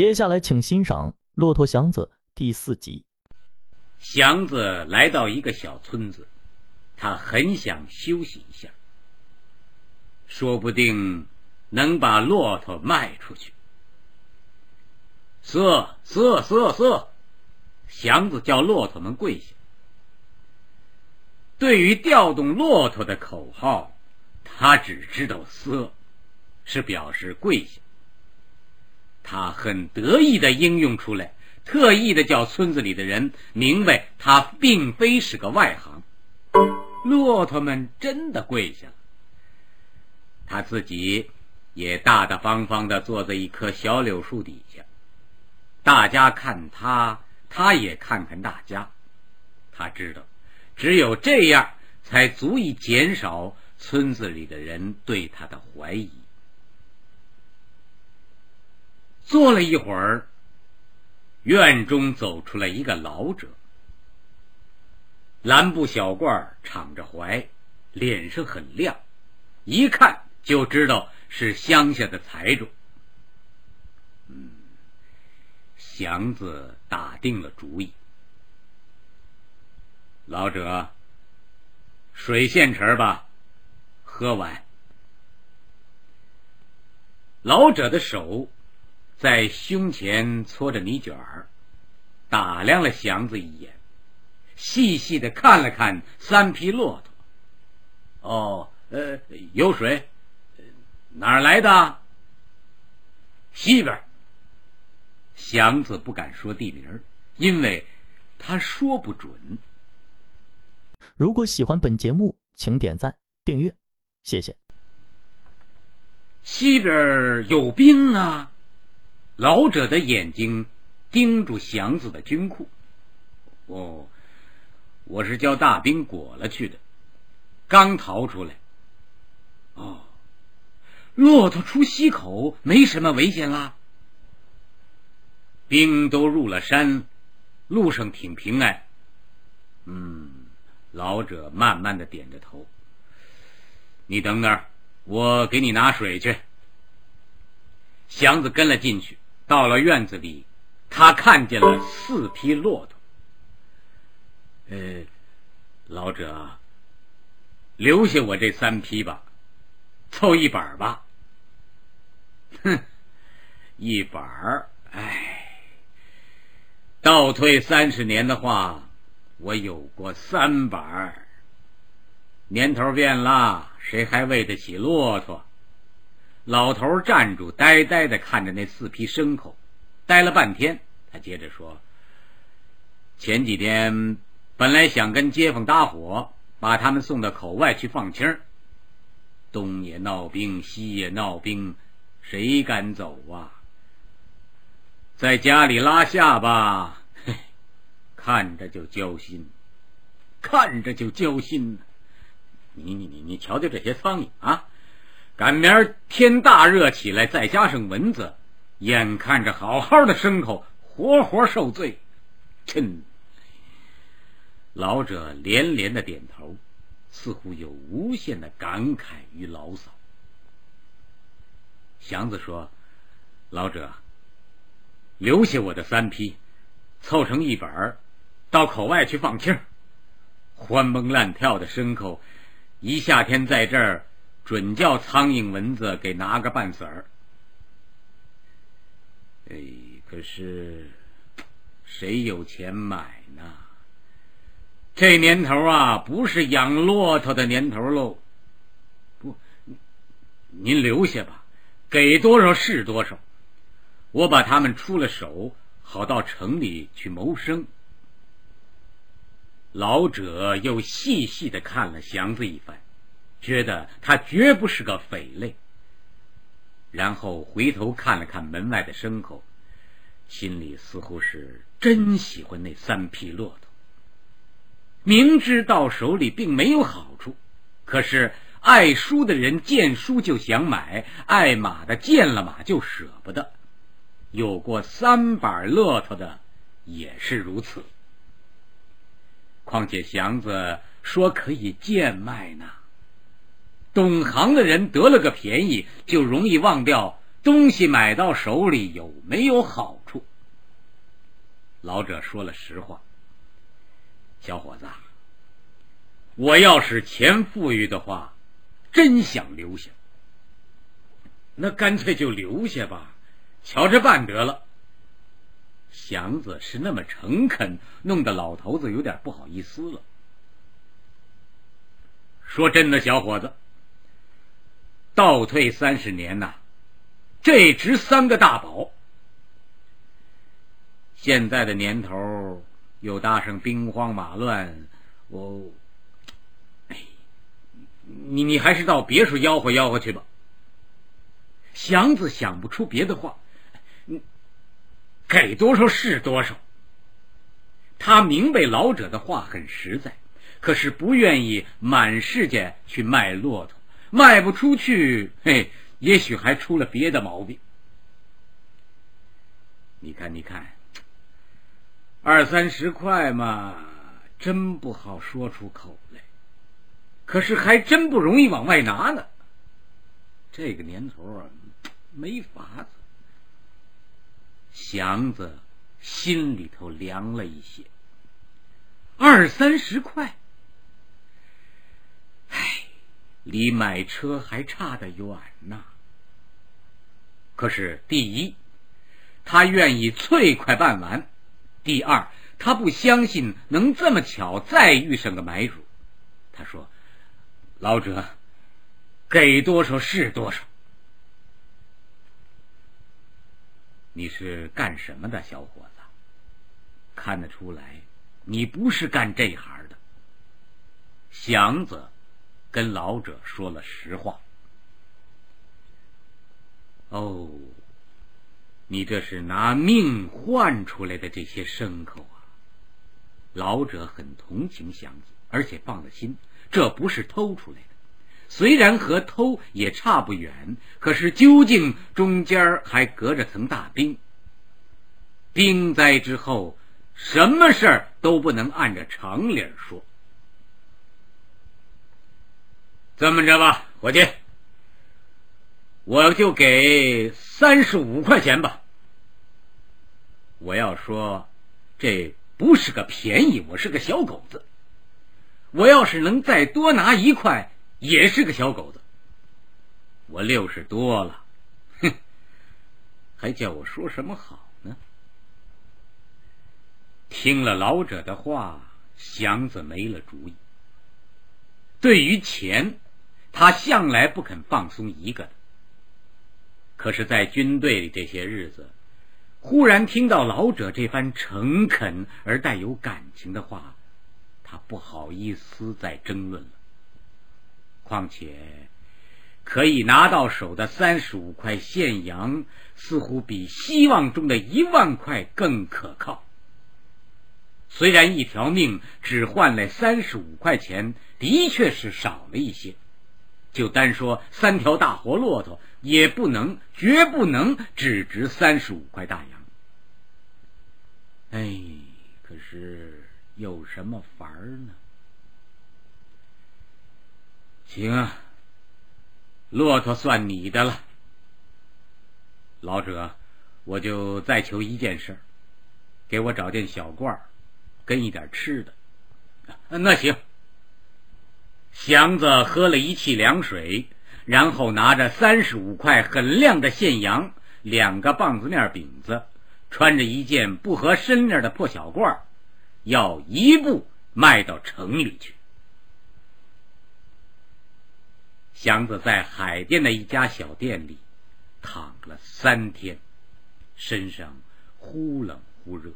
接下来，请欣赏《骆驼祥子》第四集。祥子来到一个小村子，他很想休息一下，说不定能把骆驼卖出去。瑟瑟瑟瑟，祥子叫骆驼们跪下。对于调动骆驼的口号，他只知道“瑟”，是表示跪下。他很得意的应用出来，特意的叫村子里的人明白他并非是个外行。骆驼们真的跪下了，他自己也大大方方的坐在一棵小柳树底下。大家看他，他也看看大家。他知道，只有这样，才足以减少村子里的人对他的怀疑。坐了一会儿，院中走出来一个老者，蓝布小褂，敞着怀，脸上很亮，一看就知道是乡下的财主。嗯，祥子打定了主意，老者，水现成吧，喝完。老者的手。在胸前搓着泥卷儿，打量了祥子一眼，细细的看了看三匹骆驼。哦，呃，有水，哪儿来的？西边。祥子不敢说地名，因为他说不准。如果喜欢本节目，请点赞、订阅，谢谢。西边有冰啊！老者的眼睛盯住祥子的军裤。哦，我是叫大兵裹了去的，刚逃出来。哦，骆驼出西口没什么危险啦。兵都入了山，路上挺平安。嗯，老者慢慢的点着头。你等那，我给你拿水去。祥子跟了进去。到了院子里，他看见了四匹骆驼。呃，老者，留下我这三匹吧，凑一板吧。哼，一板儿，哎，倒退三十年的话，我有过三板儿。年头变了，谁还喂得起骆驼？老头站住，呆呆的看着那四匹牲口，呆了半天。他接着说：“前几天本来想跟街坊搭伙，把他们送到口外去放青儿。东也闹兵，西也闹兵，谁敢走啊？在家里拉下巴，嘿，看着就焦心，看着就焦心。你你你你，瞧瞧这些苍蝇啊！”赶明儿天大热起来，再加上蚊子，眼看着好好的牲口活活受罪，真。老者连连的点头，似乎有无限的感慨与牢骚。祥子说：“老者，留下我的三匹，凑成一本儿，到口外去放气儿。欢蹦乱跳的牲口，一夏天在这儿。”准叫苍蝇蚊子给拿个半死儿。哎，可是谁有钱买呢？这年头啊，不是养骆驼的年头喽。不，您留下吧，给多少是多少。我把他们出了手，好到城里去谋生。老者又细细的看了祥子一番。觉得他绝不是个匪类，然后回头看了看门外的牲口，心里似乎是真喜欢那三匹骆驼。明知到手里并没有好处，可是爱书的人见书就想买，爱马的见了马就舍不得。有过三板骆驼的也是如此。况且祥子说可以贱卖呢。懂行的人得了个便宜，就容易忘掉东西买到手里有没有好处？老者说了实话：“小伙子，我要是钱富裕的话，真想留下。那干脆就留下吧，瞧着办得了。”祥子是那么诚恳，弄得老头子有点不好意思了。说真的，小伙子，倒退三十年呐，这值三个大宝。现在的年头又搭上兵荒马乱，我，哎，你你还是到别处吆喝吆喝去吧。祥子想不出别的话。给多少是多少。他明白老者的话很实在，可是不愿意满世界去卖骆驼，卖不出去，嘿，也许还出了别的毛病。你看，你看，二三十块嘛，真不好说出口来，可是还真不容易往外拿呢。这个年头啊，没法子。祥子心里头凉了一些，二三十块，离买车还差得远呢。可是，第一，他愿意脆快办完；第二，他不相信能这么巧再遇上个买主。他说：“老者，给多少是多少。”你是干什么的，小伙子？看得出来，你不是干这行的。祥子跟老者说了实话。哦，你这是拿命换出来的这些牲口啊！老者很同情祥子，而且放了心，这不是偷出来的。虽然和偷也差不远，可是究竟中间还隔着层大冰。冰灾之后，什么事儿都不能按着常理说。这么着吧，伙计，我就给三十五块钱吧。我要说，这不是个便宜，我是个小狗子。我要是能再多拿一块。也是个小狗子，我六十多了，哼，还叫我说什么好呢？听了老者的话，祥子没了主意。对于钱，他向来不肯放松一个的。可是，在军队里这些日子，忽然听到老者这番诚恳而带有感情的话，他不好意思再争论了。况且，可以拿到手的三十五块现洋，似乎比希望中的一万块更可靠。虽然一条命只换来三十五块钱，的确是少了一些。就单说三条大活骆驼，也不能，绝不能只值三十五块大洋。哎，可是有什么法儿呢？行啊，骆驼算你的了，老者，我就再求一件事，给我找件小罐跟一点吃的。那行。祥子喝了一气凉水，然后拿着三十五块很亮的现洋，两个棒子面饼子，穿着一件不合身面的破小褂，要一步迈到城里去。祥子在海淀的一家小店里躺了三天，身上忽冷忽热，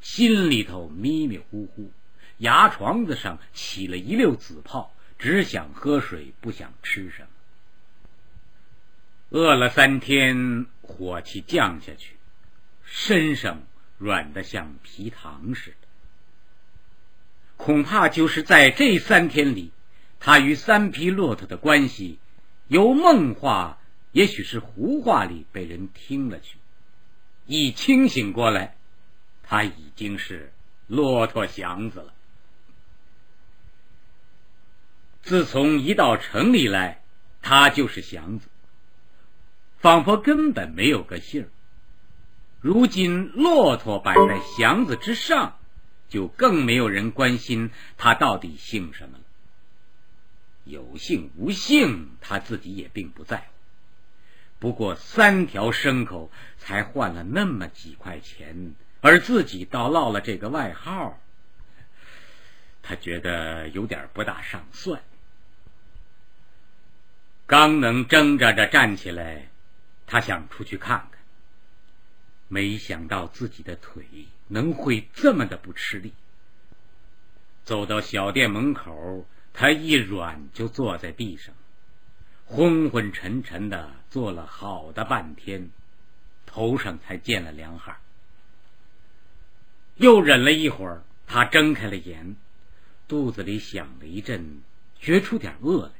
心里头迷迷糊糊，牙床子上起了一溜紫泡，只想喝水，不想吃什么。饿了三天，火气降下去，身上软得像皮糖似的。恐怕就是在这三天里。他与三匹骆驼的关系，由梦话，也许是胡话里被人听了去。一清醒过来，他已经是骆驼祥子了。自从一到城里来，他就是祥子。仿佛根本没有个姓儿。如今骆驼摆在祥子之上，就更没有人关心他到底姓什么了。有姓无姓，他自己也并不在乎。不过三条牲口才换了那么几块钱，而自己倒落了这个外号，他觉得有点不大上算。刚能挣扎着站起来，他想出去看看，没想到自己的腿能会这么的不吃力。走到小店门口，他一软就坐在地上。昏昏沉沉的坐了好的半天，头上才见了凉汗。又忍了一会儿，他睁开了眼，肚子里响了一阵，觉出点饿来，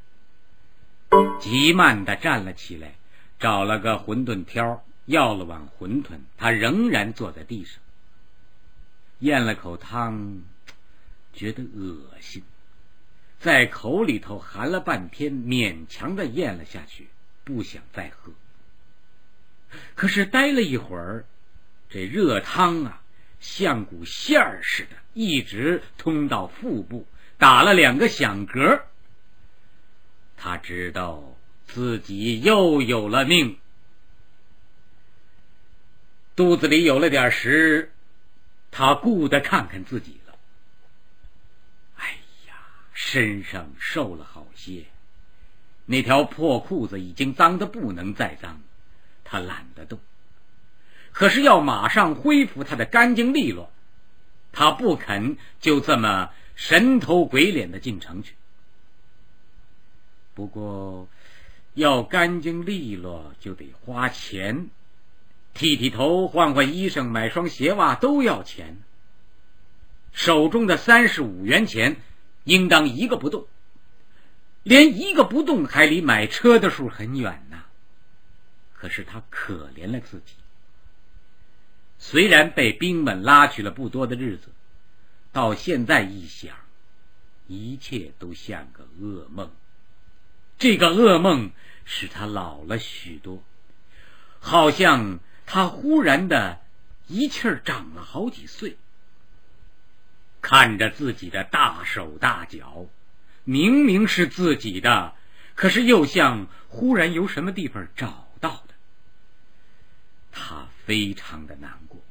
急慢的站了起来，找了个馄饨挑，要了碗馄饨。他仍然坐在地上，咽了口汤，觉得恶心。在口里头含了半天，勉强的咽了下去，不想再喝。可是待了一会儿，这热汤啊，像股线儿似的，一直通到腹部，打了两个响嗝。他知道自己又有了命，肚子里有了点食，他顾得看看自己了。哎呀。身上瘦了好些，那条破裤子已经脏得不能再脏，他懒得动。可是要马上恢复他的干净利落，他不肯就这么神头鬼脸的进城去。不过，要干净利落就得花钱，剃剃头、换换衣裳、买双鞋袜都要钱。手中的三十五元钱。应当一个不动，连一个不动还离买车的数很远呢。可是他可怜了自己，虽然被兵们拉去了不多的日子，到现在一想，一切都像个噩梦。这个噩梦使他老了许多，好像他忽然的一气儿长了好几岁。看着自己的大手大脚，明明是自己的，可是又像忽然由什么地方找到的。他非常的难过，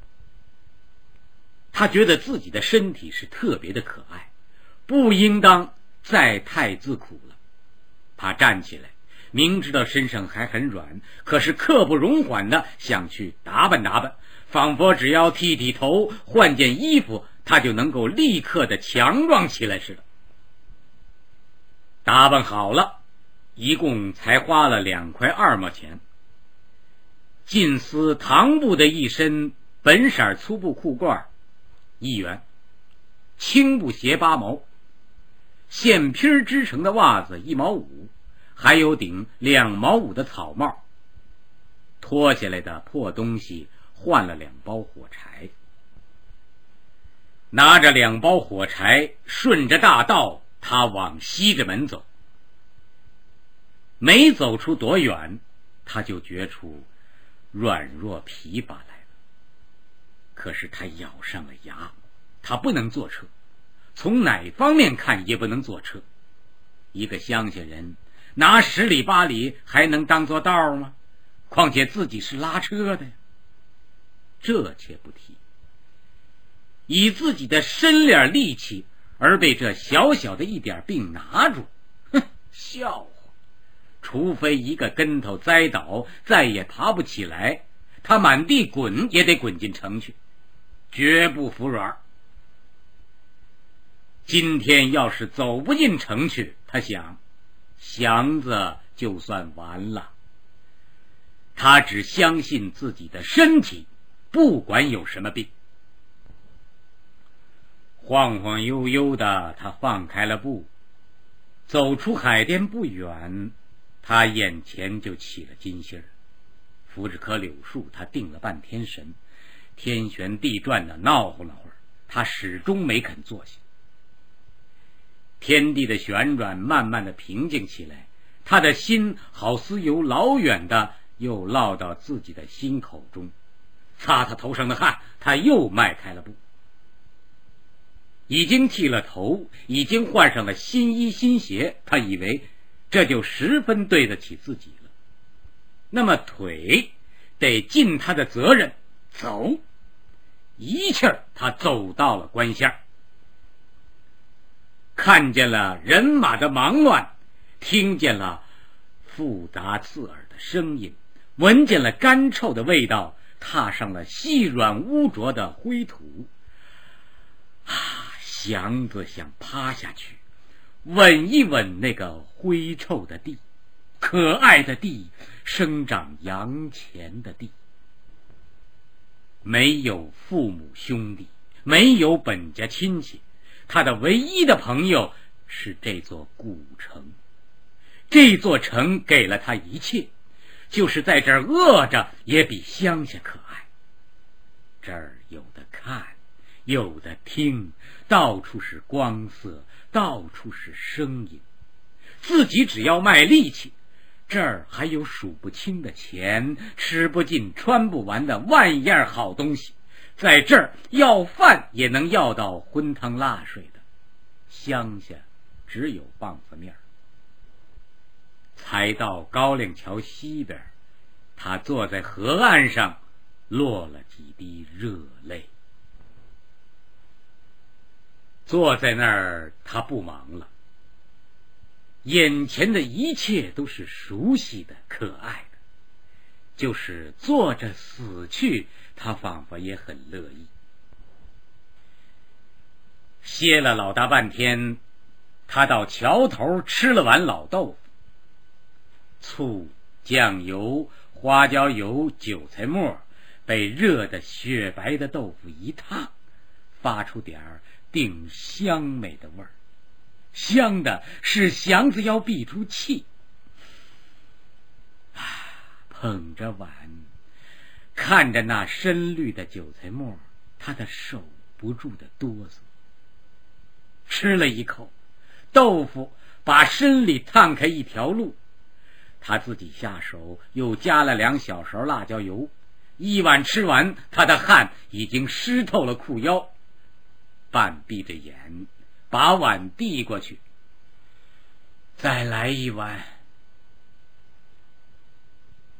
他觉得自己的身体是特别的可爱，不应当再太自苦了。他站起来，明知道身上还很软，可是刻不容缓的想去打扮打扮，仿佛只要剃剃头、换件衣服。他就能够立刻的强壮起来似的。打扮好了，一共才花了两块二毛钱。近似唐布的一身本色粗布裤褂，一元；青布鞋八毛；线皮织成的袜子一毛五；还有顶两毛五的草帽。脱下来的破东西换了两包火柴。拿着两包火柴，顺着大道，他往西直门走。没走出多远，他就觉出软弱疲乏来了。可是他咬上了牙，他不能坐车，从哪方面看也不能坐车。一个乡下人拿十里八里还能当做道吗？况且自己是拉车的呀。这且不提。以自己的身量力气而被这小小的一点病拿住，哼，笑话！除非一个跟头栽倒，再也爬不起来，他满地滚也得滚进城去，绝不服软。今天要是走不进城去，他想，祥子就算完了。他只相信自己的身体，不管有什么病。晃晃悠悠的，他放开了步，走出海淀不远，他眼前就起了金星儿。扶着棵柳树，他定了半天神，天旋地转的闹乎了会儿，他始终没肯坐下。天地的旋转慢慢的平静起来，他的心好似由老远的又落到自己的心口中，擦擦头上的汗，他又迈开了步。已经剃了头，已经换上了新衣新鞋，他以为这就十分对得起自己了。那么腿得尽他的责任，走。一气儿，他走到了关下，看见了人马的忙乱，听见了复杂刺耳的声音，闻见了干臭的味道，踏上了细软污浊的灰土。啊！祥子想趴下去，吻一吻那个灰臭的地，可爱的地，生长洋钱的地。没有父母兄弟，没有本家亲戚，他的唯一的朋友是这座古城。这座城给了他一切，就是在这儿饿着也比乡下可爱。这儿有的看。有的听，到处是光色，到处是声音。自己只要卖力气，这儿还有数不清的钱，吃不尽、穿不完的万样好东西。在这儿要饭也能要到荤汤辣水的，乡下只有棒子面儿。才到高粱桥西边，他坐在河岸上，落了几滴热泪。坐在那儿，他不忙了。眼前的一切都是熟悉的、可爱的，就是坐着死去，他仿佛也很乐意。歇了老大半天，他到桥头吃了碗老豆腐，醋、酱油、花椒油、韭菜末，被热的雪白的豆腐一烫，发出点儿。定香美的味儿，香的是祥子要闭出气。啊，捧着碗，看着那深绿的韭菜末，他的手不住的哆嗦。吃了一口豆腐，把身里烫开一条路。他自己下手，又加了两小勺辣椒油。一碗吃完，他的汗已经湿透了裤腰。半闭着眼，把碗递过去。再来一碗。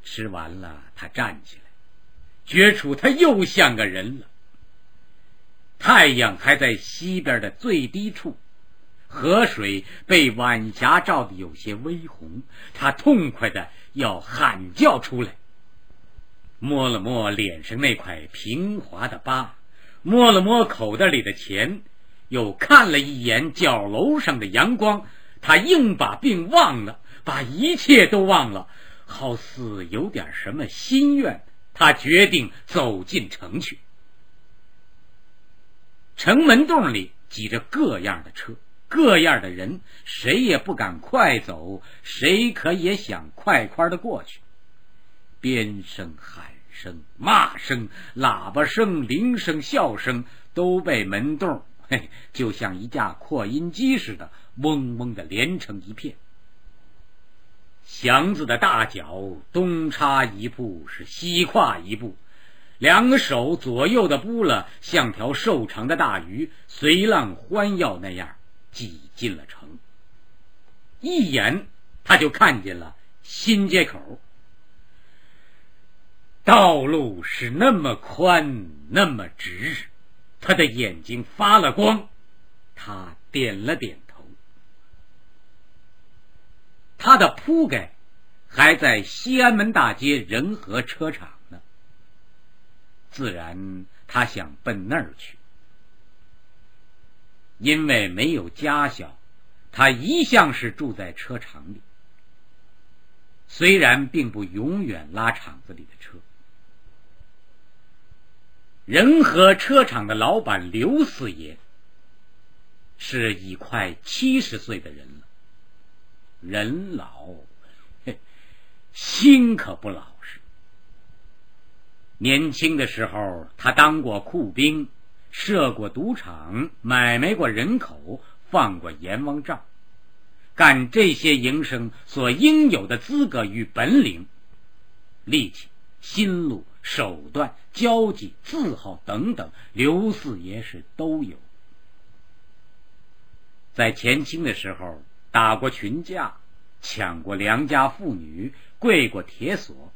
吃完了，他站起来，觉出他又像个人了。太阳还在西边的最低处，河水被晚霞照得有些微红。他痛快的要喊叫出来，摸了摸脸上那块平滑的疤。摸了摸口袋里的钱，又看了一眼角楼上的阳光，他硬把病忘了，把一切都忘了，好似有点什么心愿。他决定走进城去。城门洞里挤着各样的车，各样的人，谁也不敢快走，谁可也想快快的过去。鞭声喊。声、骂声、喇叭声、铃声、笑声都被门洞，嘿，就像一架扩音机似的，嗡嗡的连成一片。祥子的大脚东插一步，是西跨一步，两个手左右的扑了，像条瘦长的大鱼，随浪欢跃那样挤进了城。一眼，他就看见了新街口。道路是那么宽，那么直，他的眼睛发了光，他点了点他的铺盖还在西安门大街仁和车厂呢，自然他想奔那儿去。因为没有家小，他一向是住在车厂里，虽然并不永远拉厂子里的车。仁和车厂的老板刘四爷是已快七十岁的人了，人老，心可不老实。年轻的时候，他当过库兵，设过赌场，买卖过人口，放过阎王账，干这些营生所应有的资格与本领。力气、心路、手段、交际、字号等等，刘四爷是都有。在前清的时候，打过群架，抢过良家妇女，跪过铁锁，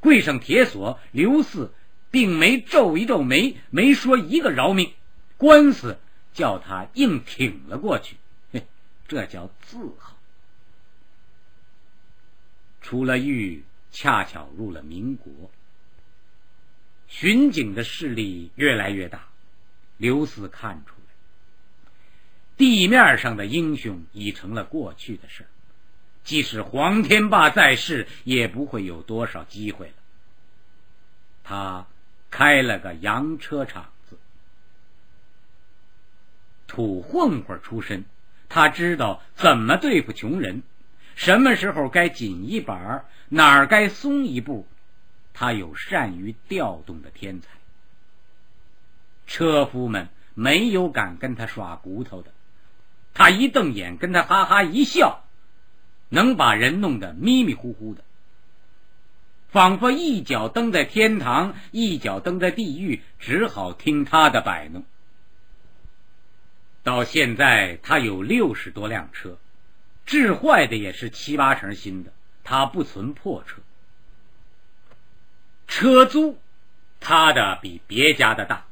跪上铁锁，刘四并没皱一皱眉，没说一个饶命，官司叫他硬挺了过去，嘿，这叫自豪。出了狱，恰巧入了民国，巡警的势力越来越大，刘四看出。地面上的英雄已成了过去的事即使黄天霸在世，也不会有多少机会了。他开了个洋车厂子，土混混出身，他知道怎么对付穷人，什么时候该紧一板，哪儿该松一步，他有善于调动的天才。车夫们没有敢跟他耍骨头的。他一瞪眼，跟他哈哈一笑，能把人弄得迷迷糊糊的，仿佛一脚蹬在天堂，一脚蹬在地狱，只好听他的摆弄。到现在，他有六十多辆车，治坏的也是七八成新的，他不存破车。车租，他的比别家的大，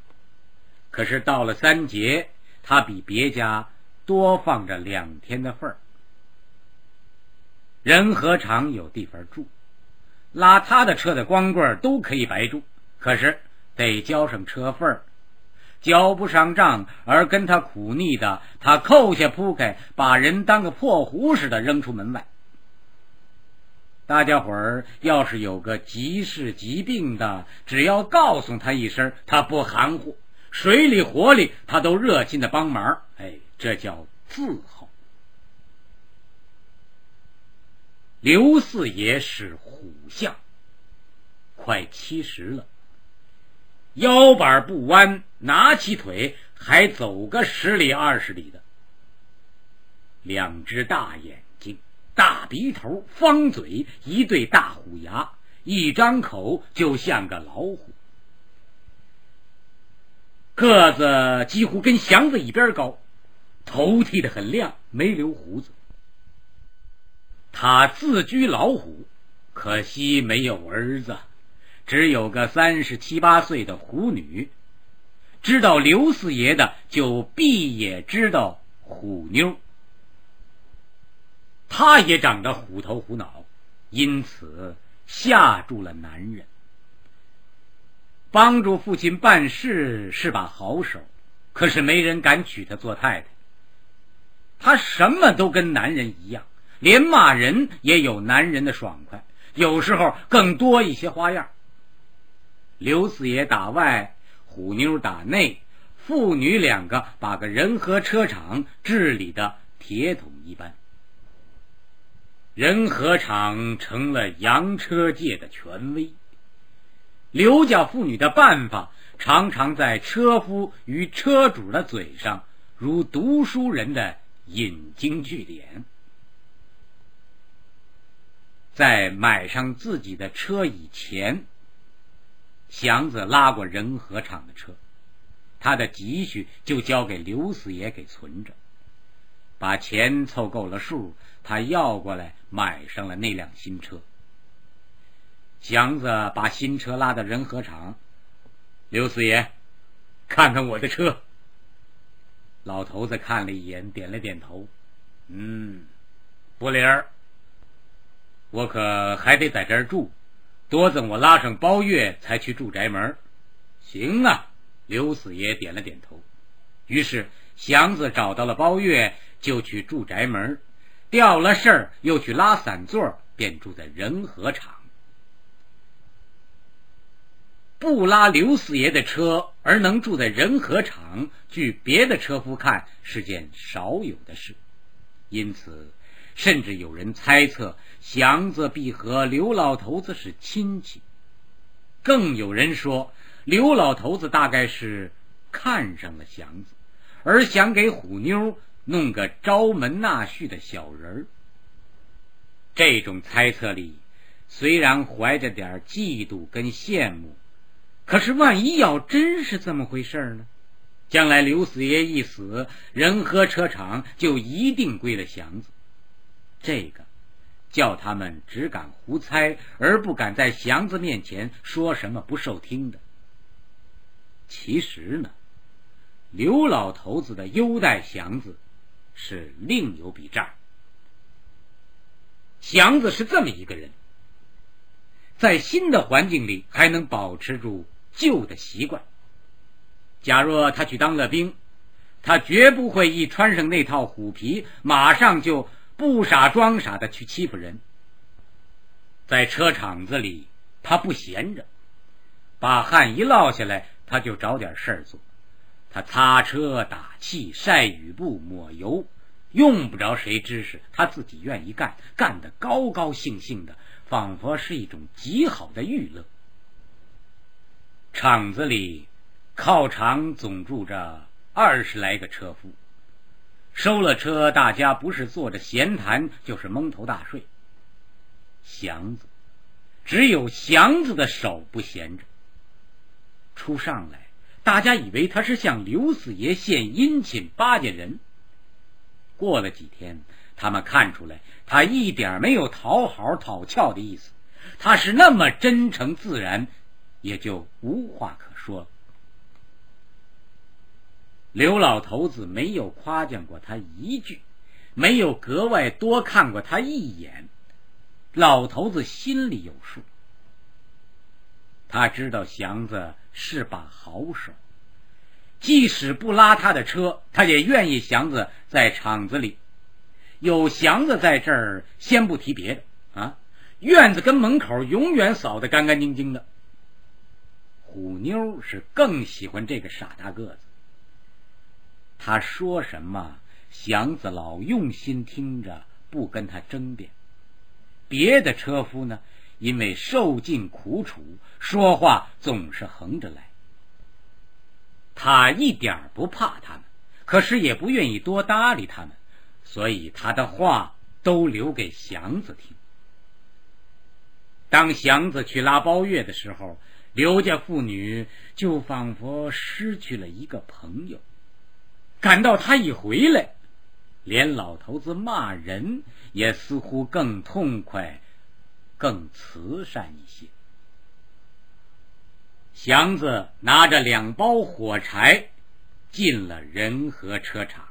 可是到了三节，他比别家。多放着两天的份儿，人和厂有地方住，拉他的车的光棍都可以白住，可是得交上车份儿，交不上账而跟他苦腻的，他扣下铺盖，把人当个破壶似的扔出门外。大家伙儿要是有个急事急病的，只要告诉他一声，他不含糊，水里火里他都热心的帮忙。哎。这叫字号。刘四爷是虎相，快七十了，腰板不弯，拿起腿还走个十里二十里的。两只大眼睛，大鼻头，方嘴，一对大虎牙，一张口就像个老虎，个子几乎跟祥子一边高。头剃得很亮，没留胡子。他自居老虎，可惜没有儿子，只有个三十七八岁的虎女。知道刘四爷的，就必也知道虎妞。他也长得虎头虎脑，因此吓住了男人。帮助父亲办事是把好手，可是没人敢娶她做太太。他什么都跟男人一样，连骂人也有男人的爽快，有时候更多一些花样。刘四爷打外，虎妞打内，父女两个把个人和车厂治理的铁桶一般。人和厂成了洋车界的权威。刘家妇女的办法，常常在车夫与车主的嘴上，如读书人的。引经据典，在买上自己的车以前，祥子拉过仁和厂的车，他的积蓄就交给刘四爷给存着，把钱凑够了数，他要过来买上了那辆新车。祥子把新车拉到仁和厂，刘四爷，看看我的车。老头子看了一眼，点了点头。嗯，不灵儿，我可还得在这儿住，多等我拉上包月才去住宅门。行啊，刘四爷点了点头。于是祥子找到了包月，就去住宅门。掉了事儿，又去拉散座，便住在仁和厂。不拉刘四爷的车而能住在仁和厂，据别的车夫看是件少有的事，因此，甚至有人猜测祥子必和刘老头子是亲戚，更有人说刘老头子大概是看上了祥子，而想给虎妞弄个招门纳婿的小人儿。这种猜测里，虽然怀着点嫉妒跟羡慕，可是万一要真是这么回事呢？将来刘四爷一死，仁和车厂就一定归了祥子。这个叫他们只敢胡猜，而不敢在祥子面前说什么不受听的。其实呢，刘老头子的优待祥子是另有笔账。祥子是这么一个人，在新的环境里还能保持住旧的习惯。假若他去当了兵，他绝不会一穿上那套虎皮，马上就不傻装傻的去欺负人。在车厂子里，他不闲着，把汗一落下来，他就找点事儿做。他擦车、打气、晒雨布、抹油，用不着谁指使，他自己愿意干，干得高高兴兴的，仿佛是一种极好的娱乐。厂子里。靠场总住着二十来个车夫，收了车，大家不是坐着闲谈，就是蒙头大睡。祥子，只有祥子的手不闲着。初上来，大家以为他是向刘四爷献殷勤巴结人。过了几天，他们看出来，他一点没有讨好讨俏的意思，他是那么真诚自然，也就无话可说了。刘老头子没有夸奖过他一句，没有格外多看过他一眼。老头子心里有数，他知道祥子是把好手，即使不拉他的车，他也愿意祥子在厂子里。有祥子在这儿，先不提别的啊，院子跟门口永远扫得干干净净的。虎妞是更喜欢这个傻大个子。他说什么，祥子老用心听着，不跟他争辩。别的车夫呢，因为受尽苦楚，说话总是横着来。他一点不怕他们，可是也不愿意多搭理他们，所以他的话都留给祥子听。当祥子去拉包月的时候，刘家妇女就仿佛失去了一个朋友。感到他一回来，连老头子骂人也似乎更痛快、更慈善一些。祥子拿着两包火柴进了仁和车厂。